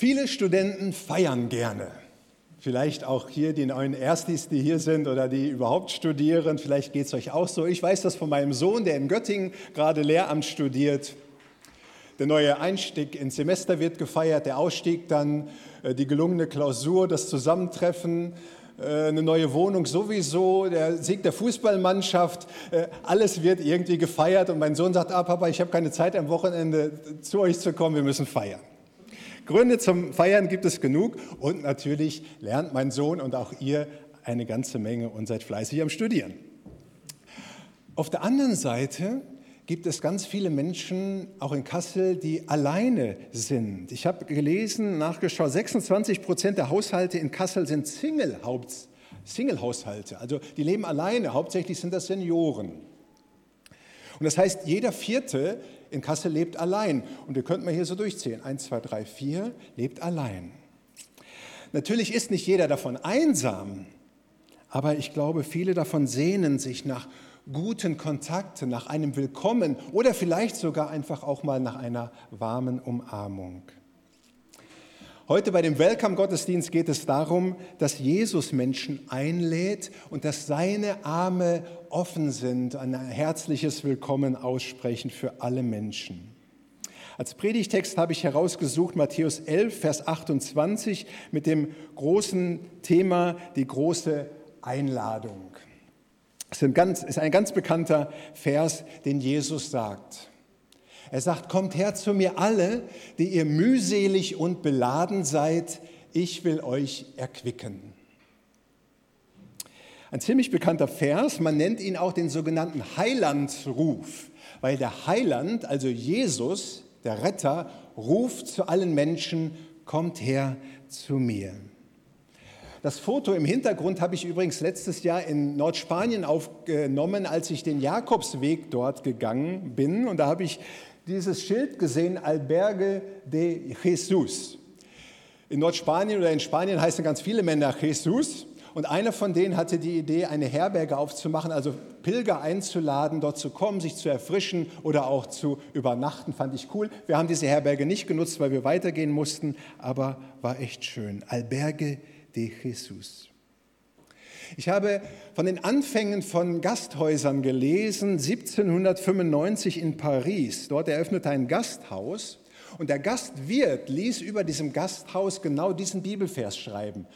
Viele Studenten feiern gerne. Vielleicht auch hier die neuen Erstis, die hier sind oder die überhaupt studieren. Vielleicht geht es euch auch so. Ich weiß das von meinem Sohn, der in Göttingen gerade Lehramt studiert. Der neue Einstieg ins Semester wird gefeiert, der Ausstieg dann, äh, die gelungene Klausur, das Zusammentreffen, äh, eine neue Wohnung sowieso, der Sieg der Fußballmannschaft, äh, alles wird irgendwie gefeiert und mein Sohn sagt, ah Papa, ich habe keine Zeit am Wochenende zu euch zu kommen, wir müssen feiern. Gründe zum Feiern gibt es genug und natürlich lernt mein Sohn und auch ihr eine ganze Menge und seid fleißig am Studieren. Auf der anderen Seite gibt es ganz viele Menschen, auch in Kassel, die alleine sind. Ich habe gelesen, nachgeschaut, 26 Prozent der Haushalte in Kassel sind Single-Haushalte, also die leben alleine, hauptsächlich sind das Senioren. Und das heißt, jeder Vierte in Kassel lebt allein. Und ihr könnt mal hier so durchzählen. Eins, zwei, drei, vier lebt allein. Natürlich ist nicht jeder davon einsam, aber ich glaube, viele davon sehnen sich nach guten Kontakten, nach einem Willkommen oder vielleicht sogar einfach auch mal nach einer warmen Umarmung. Heute bei dem Welcome-Gottesdienst geht es darum, dass Jesus Menschen einlädt und dass seine Arme offen sind, ein herzliches Willkommen aussprechen für alle Menschen. Als Predigtext habe ich herausgesucht Matthäus 11, Vers 28 mit dem großen Thema die große Einladung. Es ist ein ganz bekannter Vers, den Jesus sagt. Er sagt, kommt her zu mir alle, die ihr mühselig und beladen seid, ich will euch erquicken. Ein ziemlich bekannter Vers, man nennt ihn auch den sogenannten Heilandsruf, weil der Heiland, also Jesus, der Retter, ruft zu allen Menschen, kommt her zu mir. Das Foto im Hintergrund habe ich übrigens letztes Jahr in Nordspanien aufgenommen, als ich den Jakobsweg dort gegangen bin. Und da habe ich dieses Schild gesehen, Alberge de Jesus. In Nordspanien oder in Spanien heißen ganz viele Männer Jesus. Und einer von denen hatte die Idee, eine Herberge aufzumachen, also Pilger einzuladen, dort zu kommen, sich zu erfrischen oder auch zu übernachten. Fand ich cool. Wir haben diese Herberge nicht genutzt, weil wir weitergehen mussten, aber war echt schön. Alberge de Jesus. Ich habe von den Anfängen von Gasthäusern gelesen, 1795 in Paris. Dort eröffnete ein Gasthaus und der Gastwirt ließ über diesem Gasthaus genau diesen Bibelvers schreiben.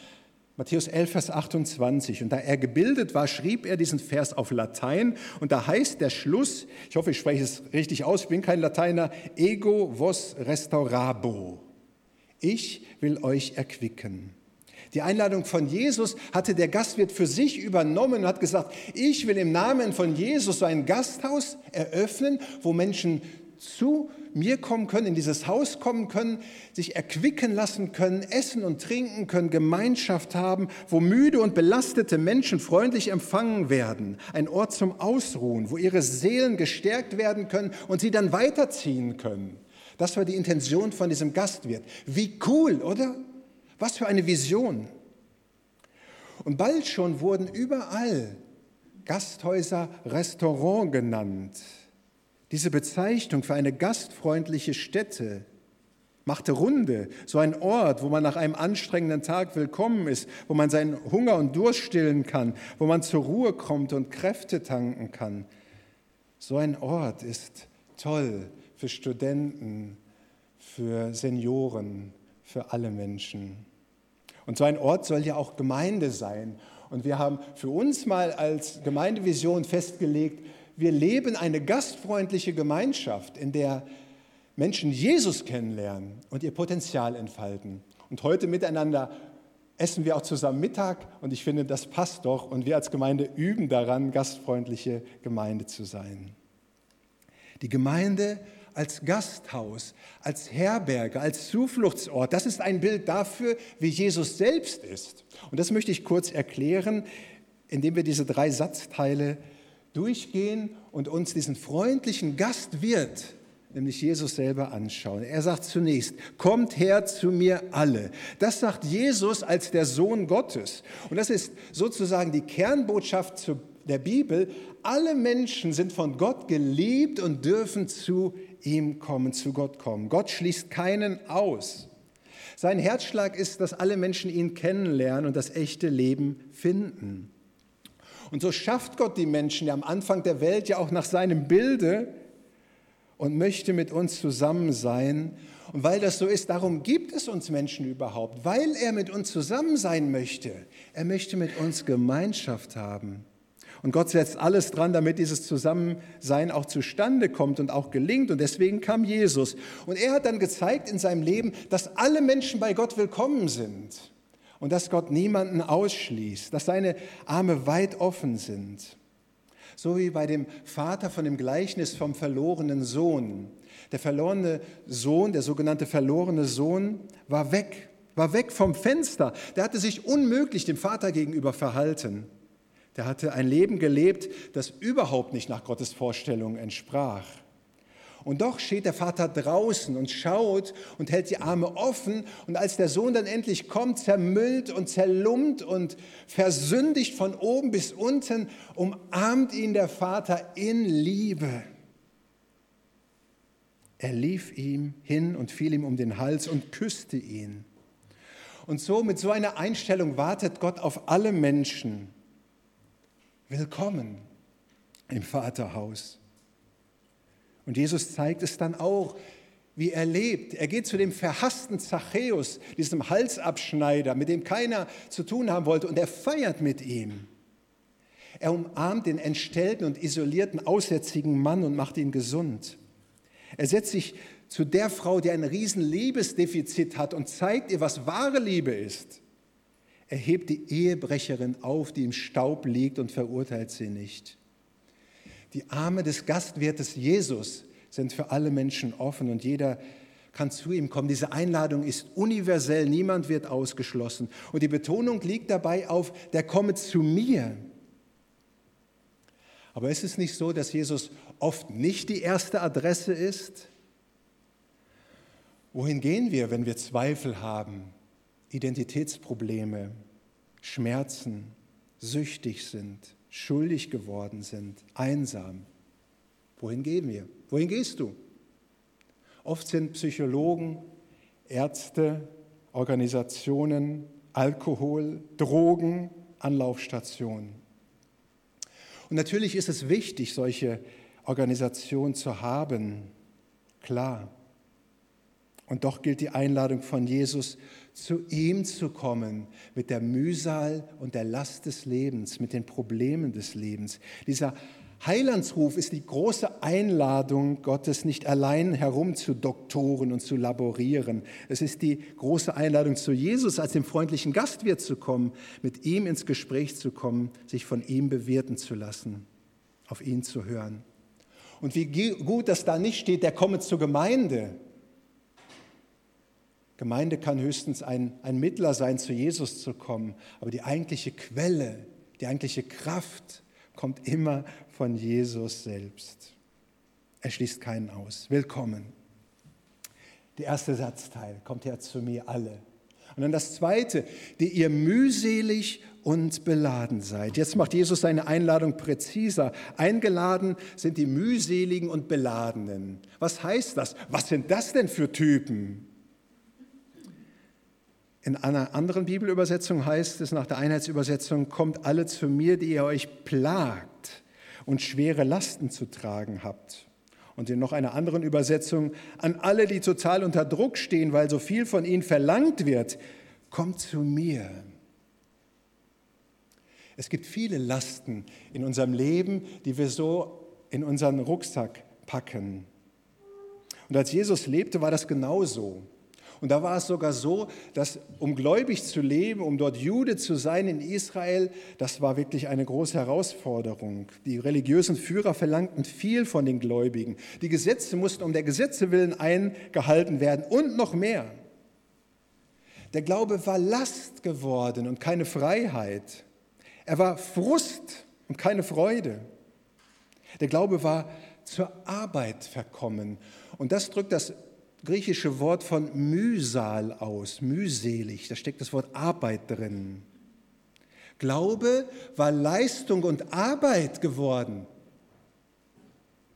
Matthäus 11, Vers 28. Und da er gebildet war, schrieb er diesen Vers auf Latein. Und da heißt der Schluss, ich hoffe, ich spreche es richtig aus, ich bin kein Lateiner, ego vos restaurabo. Ich will euch erquicken. Die Einladung von Jesus hatte der Gastwirt für sich übernommen und hat gesagt, ich will im Namen von Jesus so ein Gasthaus eröffnen, wo Menschen zu mir kommen können, in dieses Haus kommen können, sich erquicken lassen können, essen und trinken können, Gemeinschaft haben, wo müde und belastete Menschen freundlich empfangen werden, ein Ort zum Ausruhen, wo ihre Seelen gestärkt werden können und sie dann weiterziehen können. Das war die Intention von diesem Gastwirt. Wie cool, oder? Was für eine Vision. Und bald schon wurden überall Gasthäuser Restaurant genannt. Diese Bezeichnung für eine gastfreundliche Stätte machte Runde, so ein Ort, wo man nach einem anstrengenden Tag willkommen ist, wo man seinen Hunger und Durst stillen kann, wo man zur Ruhe kommt und Kräfte tanken kann. So ein Ort ist toll für Studenten, für Senioren, für alle Menschen. Und so ein Ort soll ja auch Gemeinde sein. Und wir haben für uns mal als Gemeindevision festgelegt, wir leben eine gastfreundliche Gemeinschaft, in der Menschen Jesus kennenlernen und ihr Potenzial entfalten. Und heute miteinander essen wir auch zusammen Mittag und ich finde, das passt doch. Und wir als Gemeinde üben daran, gastfreundliche Gemeinde zu sein. Die Gemeinde als Gasthaus, als Herberge, als Zufluchtsort. Das ist ein Bild dafür, wie Jesus selbst ist. Und das möchte ich kurz erklären, indem wir diese drei Satzteile durchgehen und uns diesen freundlichen Gastwirt, nämlich Jesus selber, anschauen. Er sagt zunächst, kommt her zu mir alle. Das sagt Jesus als der Sohn Gottes. Und das ist sozusagen die Kernbotschaft der Bibel. Alle Menschen sind von Gott geliebt und dürfen zu ihm kommen, zu Gott kommen. Gott schließt keinen aus. Sein Herzschlag ist, dass alle Menschen ihn kennenlernen und das echte Leben finden. Und so schafft Gott die Menschen ja am Anfang der Welt ja auch nach seinem Bilde und möchte mit uns zusammen sein. Und weil das so ist, darum gibt es uns Menschen überhaupt, weil er mit uns zusammen sein möchte. Er möchte mit uns Gemeinschaft haben. Und Gott setzt alles dran, damit dieses Zusammensein auch zustande kommt und auch gelingt. Und deswegen kam Jesus. Und er hat dann gezeigt in seinem Leben, dass alle Menschen bei Gott willkommen sind und dass Gott niemanden ausschließt, dass seine Arme weit offen sind. So wie bei dem Vater von dem Gleichnis vom verlorenen Sohn. Der verlorene Sohn, der sogenannte verlorene Sohn, war weg, war weg vom Fenster. Der hatte sich unmöglich dem Vater gegenüber verhalten. Der hatte ein Leben gelebt, das überhaupt nicht nach Gottes Vorstellung entsprach. Und doch steht der Vater draußen und schaut und hält die Arme offen. Und als der Sohn dann endlich kommt, zermüllt und zerlumpt und versündigt von oben bis unten, umarmt ihn der Vater in Liebe. Er lief ihm hin und fiel ihm um den Hals und küsste ihn. Und so mit so einer Einstellung wartet Gott auf alle Menschen. Willkommen im Vaterhaus. Und Jesus zeigt es dann auch, wie er lebt. Er geht zu dem verhassten Zachäus, diesem Halsabschneider, mit dem keiner zu tun haben wollte, und er feiert mit ihm. Er umarmt den entstellten und isolierten, aussätzigen Mann und macht ihn gesund. Er setzt sich zu der Frau, die ein riesen Liebesdefizit hat und zeigt ihr, was wahre Liebe ist. Er hebt die Ehebrecherin auf, die im Staub liegt und verurteilt sie nicht. Die Arme des Gastwirtes Jesus sind für alle Menschen offen und jeder kann zu ihm kommen. Diese Einladung ist universell, niemand wird ausgeschlossen. Und die Betonung liegt dabei auf, der komme zu mir. Aber ist es nicht so, dass Jesus oft nicht die erste Adresse ist? Wohin gehen wir, wenn wir Zweifel haben, Identitätsprobleme, Schmerzen, süchtig sind? schuldig geworden sind, einsam. Wohin gehen wir? Wohin gehst du? Oft sind Psychologen, Ärzte, Organisationen, Alkohol, Drogen Anlaufstationen. Und natürlich ist es wichtig, solche Organisationen zu haben, klar. Und doch gilt die Einladung von Jesus, zu ihm zu kommen mit der Mühsal und der Last des Lebens, mit den Problemen des Lebens. Dieser Heilandsruf ist die große Einladung Gottes, nicht allein herumzudoktoren und zu laborieren. Es ist die große Einladung zu Jesus, als dem freundlichen Gastwirt zu kommen, mit ihm ins Gespräch zu kommen, sich von ihm bewirten zu lassen, auf ihn zu hören. Und wie gut, dass da nicht steht, der komme zur Gemeinde, Gemeinde kann höchstens ein, ein Mittler sein, zu Jesus zu kommen, aber die eigentliche Quelle, die eigentliche Kraft kommt immer von Jesus selbst. Er schließt keinen aus. Willkommen. Der erste Satzteil, kommt her zu mir alle. Und dann das zweite, die ihr mühselig und beladen seid. Jetzt macht Jesus seine Einladung präziser. Eingeladen sind die mühseligen und beladenen. Was heißt das? Was sind das denn für Typen? In einer anderen Bibelübersetzung heißt es nach der Einheitsübersetzung, kommt alle zu mir, die ihr euch plagt und schwere Lasten zu tragen habt. Und in noch einer anderen Übersetzung, an alle, die total unter Druck stehen, weil so viel von ihnen verlangt wird, kommt zu mir. Es gibt viele Lasten in unserem Leben, die wir so in unseren Rucksack packen. Und als Jesus lebte, war das genauso. Und da war es sogar so, dass um gläubig zu leben, um dort Jude zu sein in Israel, das war wirklich eine große Herausforderung. Die religiösen Führer verlangten viel von den Gläubigen. Die Gesetze mussten um der Gesetze willen eingehalten werden und noch mehr. Der Glaube war Last geworden und keine Freiheit. Er war Frust und keine Freude. Der Glaube war zur Arbeit verkommen. Und das drückt das griechische Wort von Mühsal aus, mühselig, da steckt das Wort Arbeit drin. Glaube war Leistung und Arbeit geworden.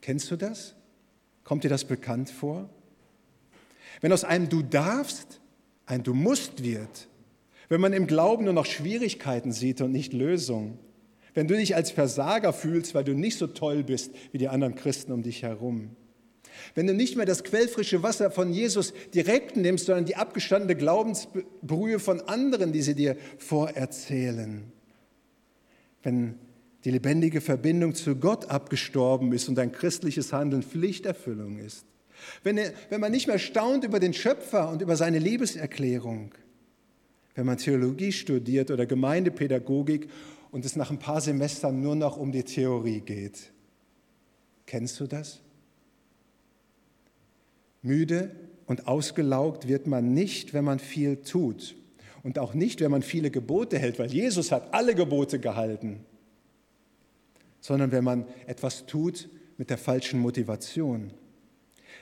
Kennst du das? Kommt dir das bekannt vor? Wenn aus einem Du darfst ein Du musst wird, wenn man im Glauben nur noch Schwierigkeiten sieht und nicht Lösungen, wenn du dich als Versager fühlst, weil du nicht so toll bist wie die anderen Christen um dich herum, wenn du nicht mehr das quellfrische Wasser von Jesus direkt nimmst, sondern die abgestandene Glaubensbrühe von anderen, die sie dir vorerzählen, wenn die lebendige Verbindung zu Gott abgestorben ist und dein christliches Handeln Pflichterfüllung ist, wenn, wenn man nicht mehr staunt über den Schöpfer und über seine Liebeserklärung, wenn man Theologie studiert oder Gemeindepädagogik und es nach ein paar Semestern nur noch um die Theorie geht. Kennst du das? Müde und ausgelaugt wird man nicht, wenn man viel tut und auch nicht, wenn man viele Gebote hält, weil Jesus hat alle Gebote gehalten, sondern wenn man etwas tut mit der falschen Motivation.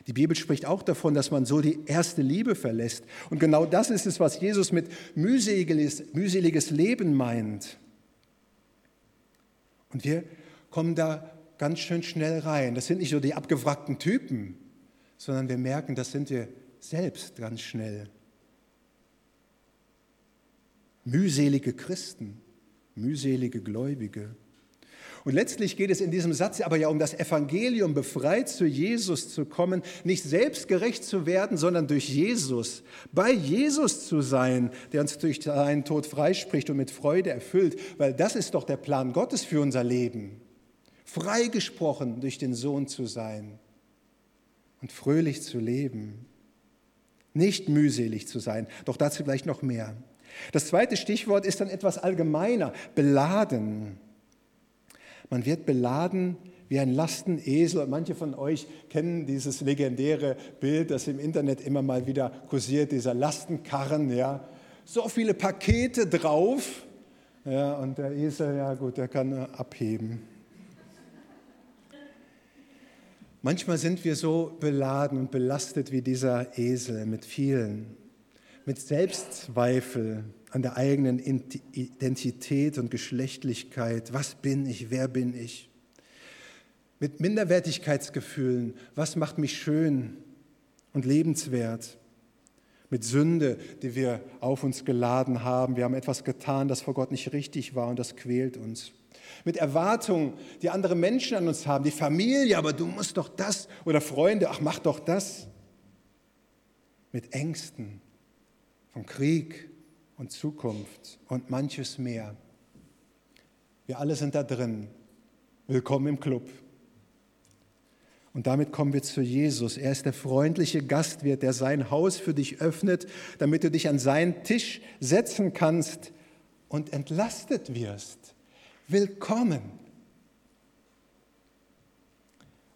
Die Bibel spricht auch davon, dass man so die erste Liebe verlässt. Und genau das ist es, was Jesus mit mühseliges, mühseliges Leben meint. Und wir kommen da ganz schön schnell rein. Das sind nicht so die abgewrackten Typen, sondern wir merken, das sind wir selbst ganz schnell. Mühselige Christen, mühselige Gläubige. Und letztlich geht es in diesem Satz aber ja um das Evangelium, befreit zu Jesus zu kommen, nicht selbstgerecht zu werden, sondern durch Jesus, bei Jesus zu sein, der uns durch seinen Tod freispricht und mit Freude erfüllt, weil das ist doch der Plan Gottes für unser Leben. Freigesprochen durch den Sohn zu sein und fröhlich zu leben. Nicht mühselig zu sein, doch dazu gleich noch mehr. Das zweite Stichwort ist dann etwas allgemeiner, beladen. Man wird beladen wie ein Lastenesel. Und manche von euch kennen dieses legendäre Bild, das im Internet immer mal wieder kursiert, dieser Lastenkarren. Ja. So viele Pakete drauf. Ja, und der Esel, ja gut, der kann abheben. Manchmal sind wir so beladen und belastet wie dieser Esel mit vielen, mit Selbstzweifel an der eigenen Identität und Geschlechtlichkeit. Was bin ich? Wer bin ich? Mit Minderwertigkeitsgefühlen. Was macht mich schön und lebenswert? Mit Sünde, die wir auf uns geladen haben. Wir haben etwas getan, das vor Gott nicht richtig war und das quält uns mit Erwartungen, die andere Menschen an uns haben, die Familie, aber du musst doch das oder Freunde, ach mach doch das. Mit Ängsten von Krieg und Zukunft und manches mehr. Wir alle sind da drin. Willkommen im Club. Und damit kommen wir zu Jesus. Er ist der freundliche Gastwirt, der sein Haus für dich öffnet, damit du dich an seinen Tisch setzen kannst und entlastet wirst willkommen.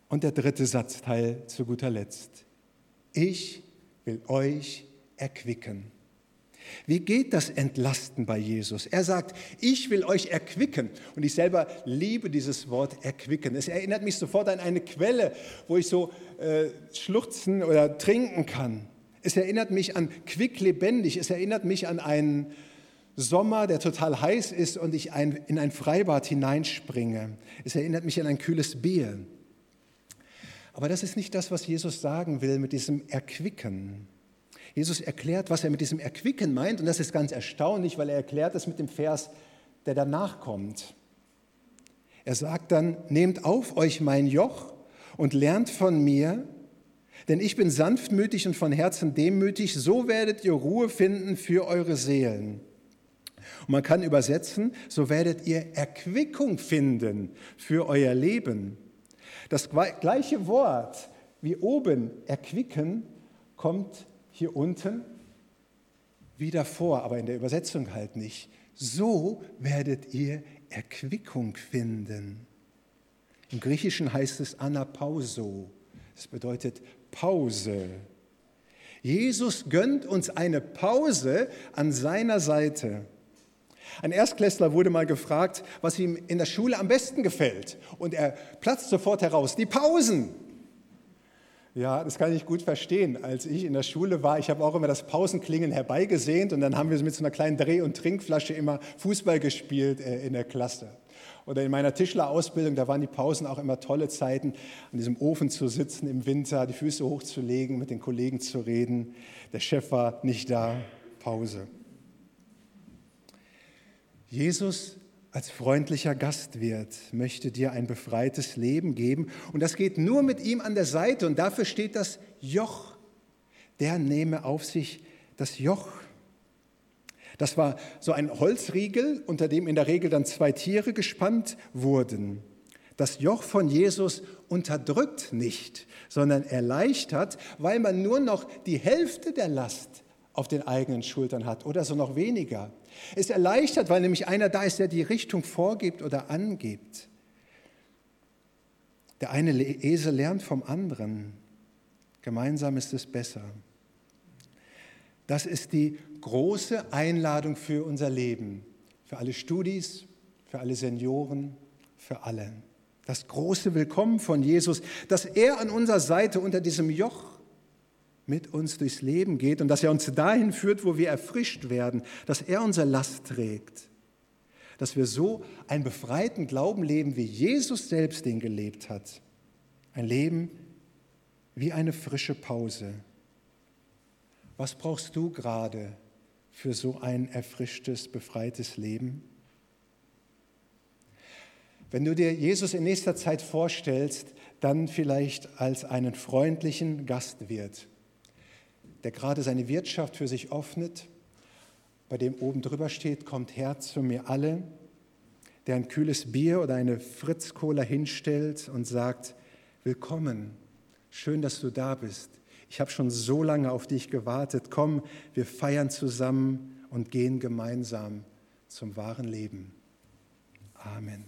Und der dritte Satzteil zu guter Letzt. Ich will euch erquicken. Wie geht das Entlasten bei Jesus? Er sagt, ich will euch erquicken. Und ich selber liebe dieses Wort erquicken. Es erinnert mich sofort an eine Quelle, wo ich so äh, schluchzen oder trinken kann. Es erinnert mich an quicklebendig. Es erinnert mich an einen Sommer, der total heiß ist und ich ein, in ein Freibad hineinspringe. Es erinnert mich an ein kühles Bier. Aber das ist nicht das, was Jesus sagen will mit diesem Erquicken. Jesus erklärt, was er mit diesem Erquicken meint und das ist ganz erstaunlich, weil er erklärt es mit dem Vers, der danach kommt. Er sagt dann, nehmt auf euch mein Joch und lernt von mir, denn ich bin sanftmütig und von Herzen demütig, so werdet ihr Ruhe finden für eure Seelen. Und man kann übersetzen, so werdet ihr Erquickung finden für euer Leben. Das gleiche Wort wie oben erquicken kommt hier unten wieder vor, aber in der Übersetzung halt nicht. So werdet ihr Erquickung finden. Im Griechischen heißt es Anapauso. Das bedeutet Pause. Jesus gönnt uns eine Pause an seiner Seite. Ein Erstklässler wurde mal gefragt, was ihm in der Schule am besten gefällt. Und er platzt sofort heraus, die Pausen. Ja, das kann ich gut verstehen. Als ich in der Schule war, ich habe auch immer das Pausenklingen herbeigesehnt und dann haben wir mit so einer kleinen Dreh- und Trinkflasche immer Fußball gespielt äh, in der Klasse. Oder in meiner Tischlerausbildung, da waren die Pausen auch immer tolle Zeiten, an diesem Ofen zu sitzen im Winter, die Füße hochzulegen, mit den Kollegen zu reden. Der Chef war nicht da. Pause. Jesus als freundlicher Gastwirt möchte dir ein befreites Leben geben. Und das geht nur mit ihm an der Seite. Und dafür steht das Joch. Der nehme auf sich das Joch. Das war so ein Holzriegel, unter dem in der Regel dann zwei Tiere gespannt wurden. Das Joch von Jesus unterdrückt nicht, sondern erleichtert, weil man nur noch die Hälfte der Last auf den eigenen Schultern hat oder so noch weniger. Es erleichtert, weil nämlich einer da ist, der die Richtung vorgibt oder angibt. Der eine Esel lernt vom anderen. Gemeinsam ist es besser. Das ist die große Einladung für unser Leben, für alle Studis, für alle Senioren, für alle. Das große Willkommen von Jesus, dass er an unserer Seite unter diesem Joch mit uns durchs Leben geht und dass er uns dahin führt, wo wir erfrischt werden, dass er unsere Last trägt, dass wir so einen befreiten Glauben leben, wie Jesus selbst den gelebt hat. Ein Leben wie eine frische Pause. Was brauchst du gerade für so ein erfrischtes, befreites Leben? Wenn du dir Jesus in nächster Zeit vorstellst, dann vielleicht als einen freundlichen Gastwirt, der gerade seine Wirtschaft für sich öffnet, bei dem oben drüber steht, kommt her zu mir alle, der ein kühles Bier oder eine Fritz-Cola hinstellt und sagt, willkommen, schön, dass du da bist. Ich habe schon so lange auf dich gewartet. Komm, wir feiern zusammen und gehen gemeinsam zum wahren Leben. Amen.